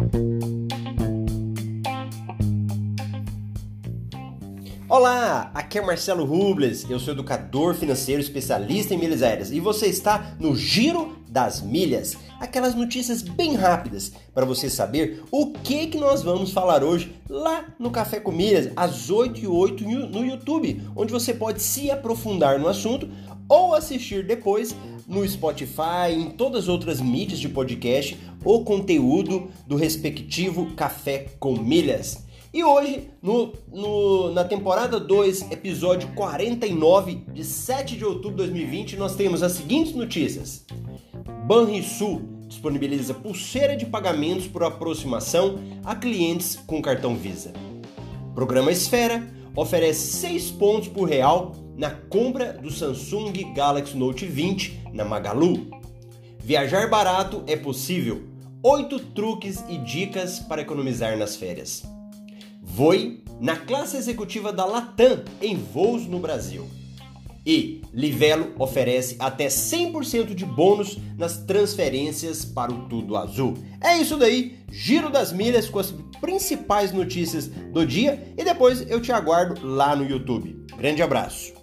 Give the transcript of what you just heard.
Bye. Olá, aqui é Marcelo Rubles, eu sou educador financeiro especialista em milhas aéreas e você está no Giro das Milhas, aquelas notícias bem rápidas para você saber o que que nós vamos falar hoje lá no Café com Milhas, às 8 e 8 no YouTube, onde você pode se aprofundar no assunto ou assistir depois no Spotify, em todas as outras mídias de podcast, o conteúdo do respectivo Café com Milhas. E hoje, no, no, na temporada 2, episódio 49, de 7 de outubro de 2020, nós temos as seguintes notícias. Banrisul disponibiliza pulseira de pagamentos por aproximação a clientes com cartão Visa. Programa Esfera oferece 6 pontos por real na compra do Samsung Galaxy Note 20 na Magalu. Viajar barato é possível. 8 truques e dicas para economizar nas férias. Voe na classe executiva da Latam em voos no Brasil. E Livelo oferece até 100% de bônus nas transferências para o Tudo Azul. É isso daí, giro das milhas com as principais notícias do dia e depois eu te aguardo lá no YouTube. Grande abraço.